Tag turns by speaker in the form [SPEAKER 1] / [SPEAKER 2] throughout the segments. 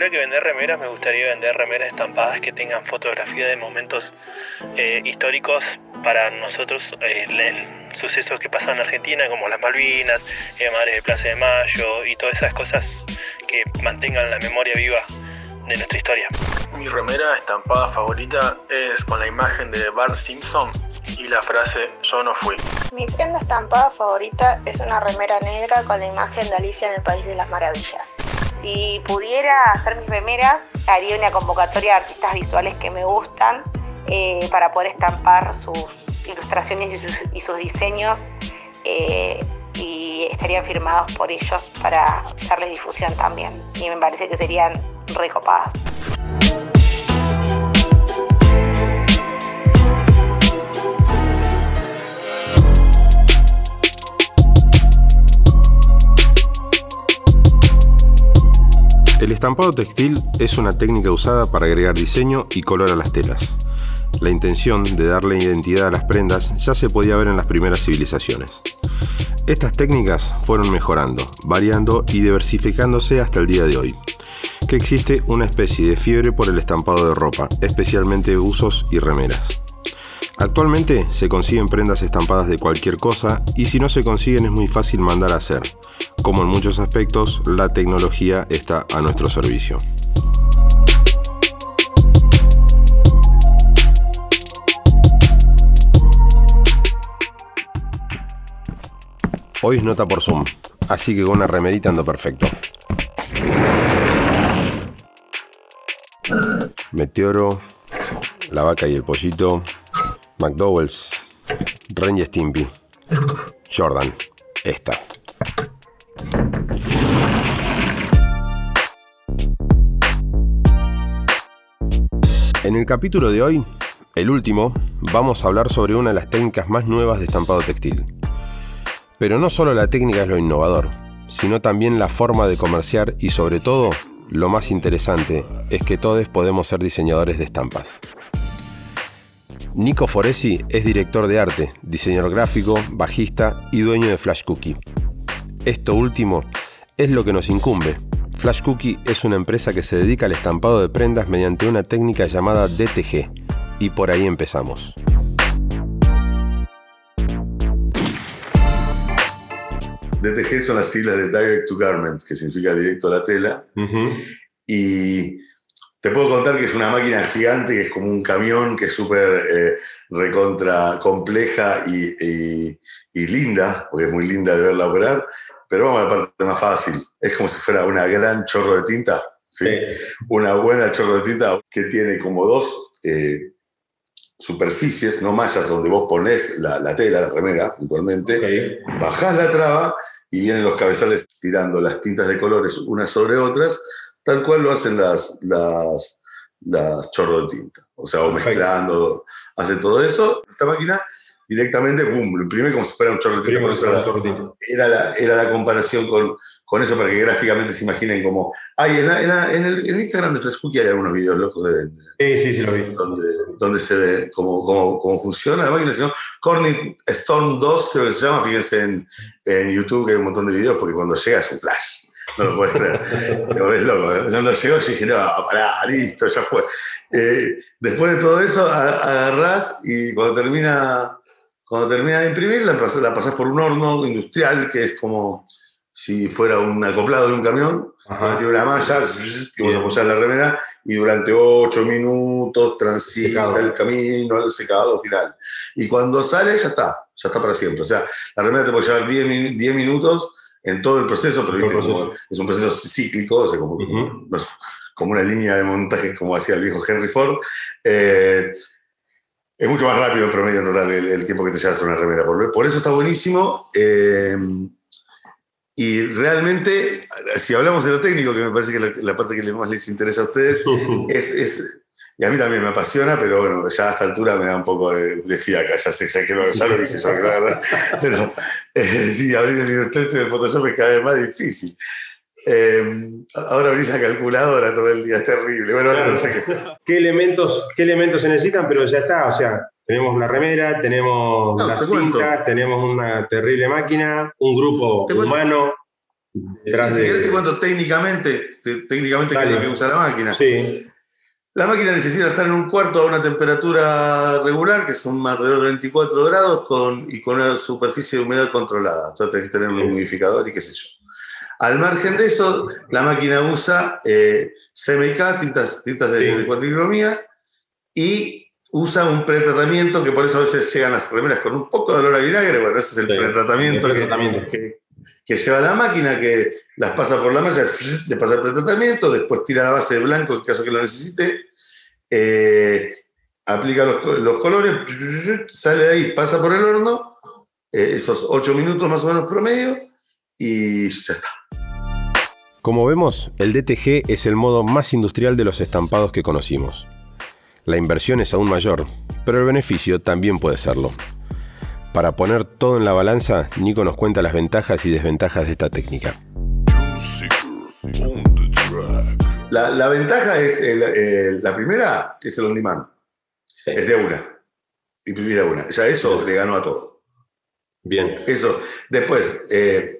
[SPEAKER 1] tuviera que vender remeras, me gustaría vender remeras estampadas que tengan fotografía de momentos eh, históricos para nosotros, eh, sucesos que pasan en Argentina, como las Malvinas, eh, Madres de Plaza de Mayo y todas esas cosas que mantengan la memoria viva de nuestra historia.
[SPEAKER 2] Mi remera estampada favorita es con la imagen de Bart Simpson y la frase Yo no fui.
[SPEAKER 3] Mi prenda estampada favorita es una remera negra con la imagen de Alicia en el País de las Maravillas. Si pudiera hacer mis remeras, haría una convocatoria de artistas visuales que me gustan eh, para poder estampar sus ilustraciones y sus, diseños eh, y estarían firmados por ellos para darle difusión también. Y me parece que serían recopadas.
[SPEAKER 4] El estampado textil es una técnica usada para agregar diseño y color a las telas. La intención de darle identidad a las prendas ya se podía ver en las primeras civilizaciones. Estas técnicas fueron mejorando, variando y diversificándose hasta el día de hoy, que existe una especie de fiebre por el estampado de ropa, especialmente usos y remeras. Actualmente se consiguen prendas estampadas de cualquier cosa y si no se consiguen es muy fácil mandar a hacer. Como en muchos aspectos, la tecnología está a nuestro servicio. Hoy es nota por Zoom, así que con una remerita ando perfecto. Meteoro, la vaca y el pollito, McDowell's, Ren y Stimpy, Jordan, esta. En el capítulo de hoy, el último, vamos a hablar sobre una de las técnicas más nuevas de estampado textil. Pero no solo la técnica es lo innovador, sino también la forma de comerciar y sobre todo, lo más interesante, es que todos podemos ser diseñadores de estampas. Nico Foresi es director de arte, diseñador gráfico, bajista y dueño de Flash Cookie. Esto último es lo que nos incumbe. Flash Cookie es una empresa que se dedica al estampado de prendas mediante una técnica llamada DTG. Y por ahí empezamos.
[SPEAKER 5] DTG son las siglas de Direct to Garments, que significa directo a la tela. Y te puedo contar que es una máquina gigante, que es como un camión, que es súper eh, recontra compleja y, linda, porque es muy linda de verla operar, pero vamos a la parte más fácil. Es como si fuera una gran chorro de tinta, ¿sí? Una buena chorro de tinta que tiene como dos eh, superficies, no mallas, donde vos pones la, tela, la remera, puntualmente, bajás la traba y vienen los cabezales tirando las tintas de colores unas sobre otras, tal cual lo hacen las, las, las chorros de tinta. O sea, o mezclando, hace todo eso. Esta máquina directamente, boom, lo imprime como si fuera un chorro de tinta. era, la, era la comparación con, con eso para que gráficamente se imaginen como... Hay en, en, el, Instagram de Frescookie hay algunos videos locos de...
[SPEAKER 4] Sí, sí, sí, lo vi.
[SPEAKER 5] Donde, donde se ve cómo, cómo, cómo funciona la máquina. Sino Corning Storm 2 creo que se llama, fíjense en, en YouTube que hay un montón de videos porque cuando llega es un flash no lo puedes creer. Te volvés loco. ¿eh? Cuando llegó, yo dije, no, pará, listo, ya fue. Eh, después de todo eso, agarrás y cuando termina, cuando termina de imprimir, la, la pasás por un horno industrial que es como si fuera un acoplado de un camión, tiene una malla que vos apoyás la remera y durante ocho minutos transita el camino al secado final. Y cuando sale, ya está, ya está para siempre. O sea, la remera te puede llevar 10 minutos en todo el proceso, pero es un proceso cíclico, o sea, como, como, una línea de montaje, como hacía el viejo Henry Ford. Eh, es mucho más rápido en promedio en total el, tiempo que te llevas a una remera. Por, por eso está buenísimo. Eh, y realmente, si hablamos de lo técnico, que me parece que la, la parte que más les interesa a ustedes, es, es y a mí también me apasiona, pero bueno, ya a esta altura me da un poco de, fiaca, ya sé, ya, que lo, ya lo dice yo, ¿verdad? Pero eh, sí, abrir el Illustrator y el Photoshop es cada vez más difícil. Eh, ahora abrir la calculadora todo el día, es terrible. Bueno, no sé qué.
[SPEAKER 4] ¿Qué, elementos, ¿Qué elementos se necesitan? Pero ya está, o sea, tenemos la remera, tenemos las tintas, tenemos una terrible máquina, un grupo humano
[SPEAKER 5] Detrás si de... te cuento técnicamente, técnicamente qué es lo que usa la máquina.
[SPEAKER 4] Sí.
[SPEAKER 5] La máquina necesita estar en un cuarto a una temperatura regular, que son alrededor de 24 grados, con, y con una superficie de humedad controlada. Entonces tenés que tener un humidificador y qué sé yo. Al margen de eso, la máquina usa eh, CMYK, tintas, tintas de, sí. cuatricromía, y usa un pretratamiento que por eso a veces llegan las remeras con un poco de olor a vinagre. Bueno, ese es el pretratamiento, Que, que, lleva la máquina, que las pasa por la malla, le pasa el pretratamiento, después tira la base de blanco en caso que lo necesite, eh, aplica los, colores, sale de ahí, pasa por el horno, eh, esos 8 minutos más o menos promedio, y ya está.
[SPEAKER 4] Como vemos, el DTG es el modo más industrial de los estampados que conocimos. La inversión es aún mayor, pero el beneficio también puede serlo. Para poner todo en la balanza, Nico nos cuenta las ventajas y desventajas de esta técnica.
[SPEAKER 5] La, ventaja es, la primera, es el on demand. Es de una. Imprimir de una. Ya eso le ganó a todo.
[SPEAKER 4] Bien.
[SPEAKER 5] Eso. Después, eh,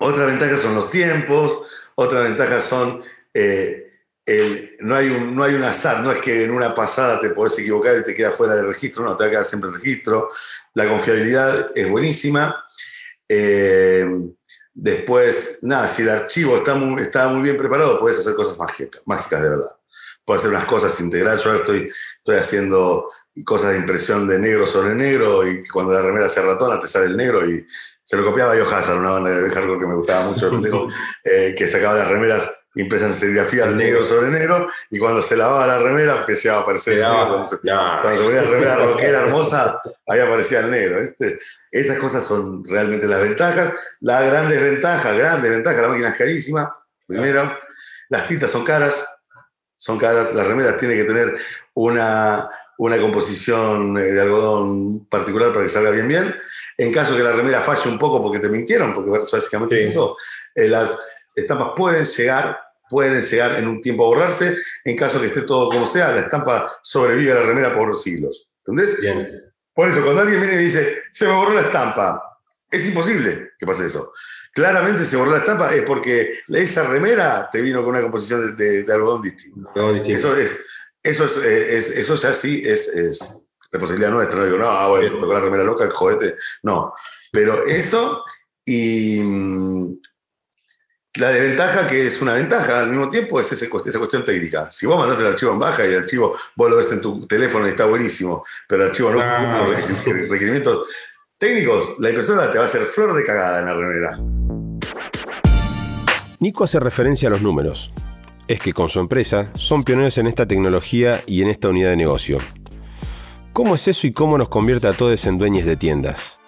[SPEAKER 5] otra ventaja son los tiempos, otra ventaja son eh, no, hay un, no hay un azar, no es que en una pasada te podés equivocar y te queda fuera del registro, no, te va a quedar siempre el registro. La confiabilidad es buenísima. Eh, después, nada, si el archivo está muy, está muy bien preparado, puedes hacer cosas mágicas, mágicas de verdad. Puedes hacer unas cosas integrales. Yo ahora estoy, estoy haciendo cosas de impresión de negro sobre negro y cuando la remera se ratona te sale el negro y se lo copiaba yo Hazard, una banda de hardcore que me gustaba mucho, eh, que sacaba las remeras impresa en serigrafía negro sobre negro, y cuando se lavaba la remera empezaba a aparecer el negro. Cuando se, ponía la remera rockera hermosa, ahí aparecía el negro. Esas cosas son realmente las ventajas. La gran desventaja, gran desventaja, la máquina es carísima, primero. Las tintas son caras, son caras. Las remeras tienen que tener una, una composición eh, de algodón particular para que salga bien bien. En caso que la remera falle un poco porque te mintieron, porque básicamente eso, eh, las estampas pueden llegar pueden llegar en un tiempo a borrarse. En caso que esté todo como sea, la estampa sobrevive a la remera por siglos. ¿Entendés? Por eso, cuando alguien viene y dice, se me borró la estampa, es imposible que pase eso. Claramente se borró la estampa es porque esa remera te vino con una composición de, algodón distinto. Eso es, eso es, eso ya sí es, es responsabilidad nuestra. No digo, no, ah, bueno, con la remera loca, jodete. No. Pero eso y la desventaja, que es una ventaja al mismo tiempo, es esa cuestión técnica. Si vos mandaste el archivo en baja y el archivo vos lo ves en tu teléfono y está buenísimo, pero el archivo no ah. cumple los requerimientos técnicos, la impresora te va a hacer flor de cagada en la remera.
[SPEAKER 4] Nico hace referencia a los números. Es que con su empresa son pioneros en esta tecnología y en esta unidad de negocio. ¿Cómo es eso y cómo nos convierte a todos en dueños de tiendas?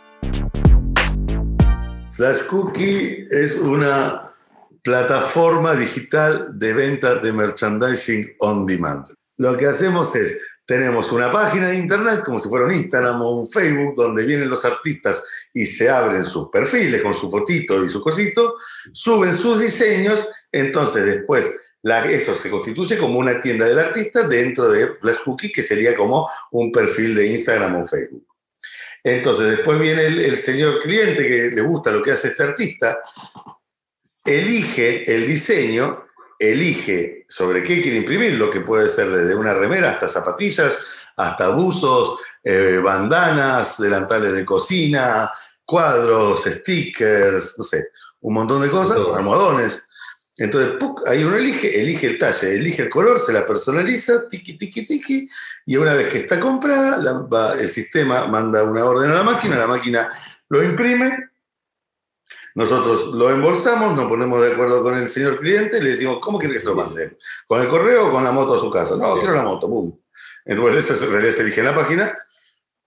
[SPEAKER 5] Flash Cookie es una plataforma digital de venta de merchandising on demand. Lo que hacemos es, tenemos una página de internet, como si fuera un Instagram o un Facebook, donde vienen los artistas y se abren sus perfiles con su fotito y su cosito, suben sus diseños, entonces después eso se constituye como una tienda del artista dentro de Flash Cookie, que sería como un perfil de Instagram o Facebook. Entonces después viene el, el señor cliente que le gusta lo que hace este artista elige el diseño, elige sobre qué quiere imprimir, lo que puede ser desde una remera hasta zapatillas, hasta buzos, eh, bandanas, delantales de cocina, cuadros, stickers, no sé, un montón de cosas, almohadones. Entonces, ahí uno elige, elige el talle, elige el color, se la personaliza, tiki, tiki, tiki, y una vez que está comprada, el sistema manda una orden a la máquina, la máquina lo imprime, nosotros lo embolsamos, nos ponemos de acuerdo con el señor cliente le decimos, ¿cómo quiere que se lo mande? ¿Con el correo o con la moto a su casa? No, quiero la moto, boom. Entonces eso se elige en la página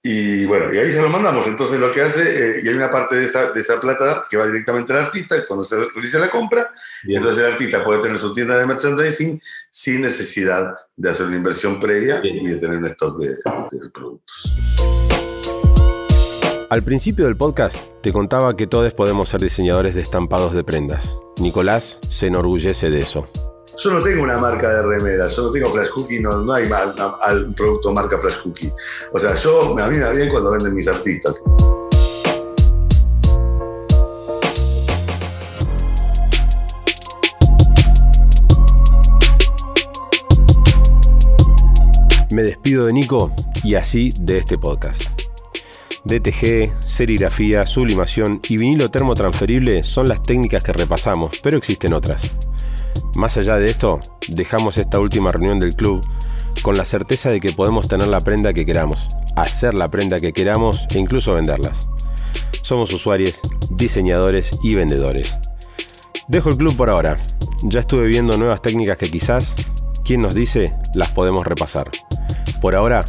[SPEAKER 5] y bueno, y ahí se lo mandamos. Entonces lo que hace, eh, y hay una parte de esa, de esa plata que va directamente al artista cuando se realiza la compra, entonces el artista puede tener su tienda de merchandising sin necesidad de hacer una inversión previa y de tener un stock de, de productos.
[SPEAKER 4] Al principio del podcast te contaba que todos podemos ser diseñadores de estampados de prendas. Nicolás se enorgullece de eso.
[SPEAKER 5] Yo no tengo una marca de remera, yo no tengo flash cookie, no, no hay mal, al producto marca flash cookie. O sea, yo, a mí me va bien cuando venden mis artistas.
[SPEAKER 4] Me despido de Nico y así de este podcast. DTG, serigrafía, sublimación y vinilo termotransferible son las técnicas que repasamos, pero existen otras. Más allá de esto, dejamos esta última reunión del club con la certeza de que podemos tener la prenda que queramos, hacer la prenda que queramos e incluso venderlas. Somos usuarios, diseñadores y vendedores. Dejo el club por ahora. Ya estuve viendo nuevas técnicas que quizás, quien nos dice, las podemos repasar. Por ahora,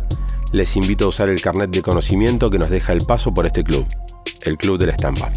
[SPEAKER 4] les invito a usar el carnet de conocimiento que nos deja el paso por este club, el Club de la Estampa.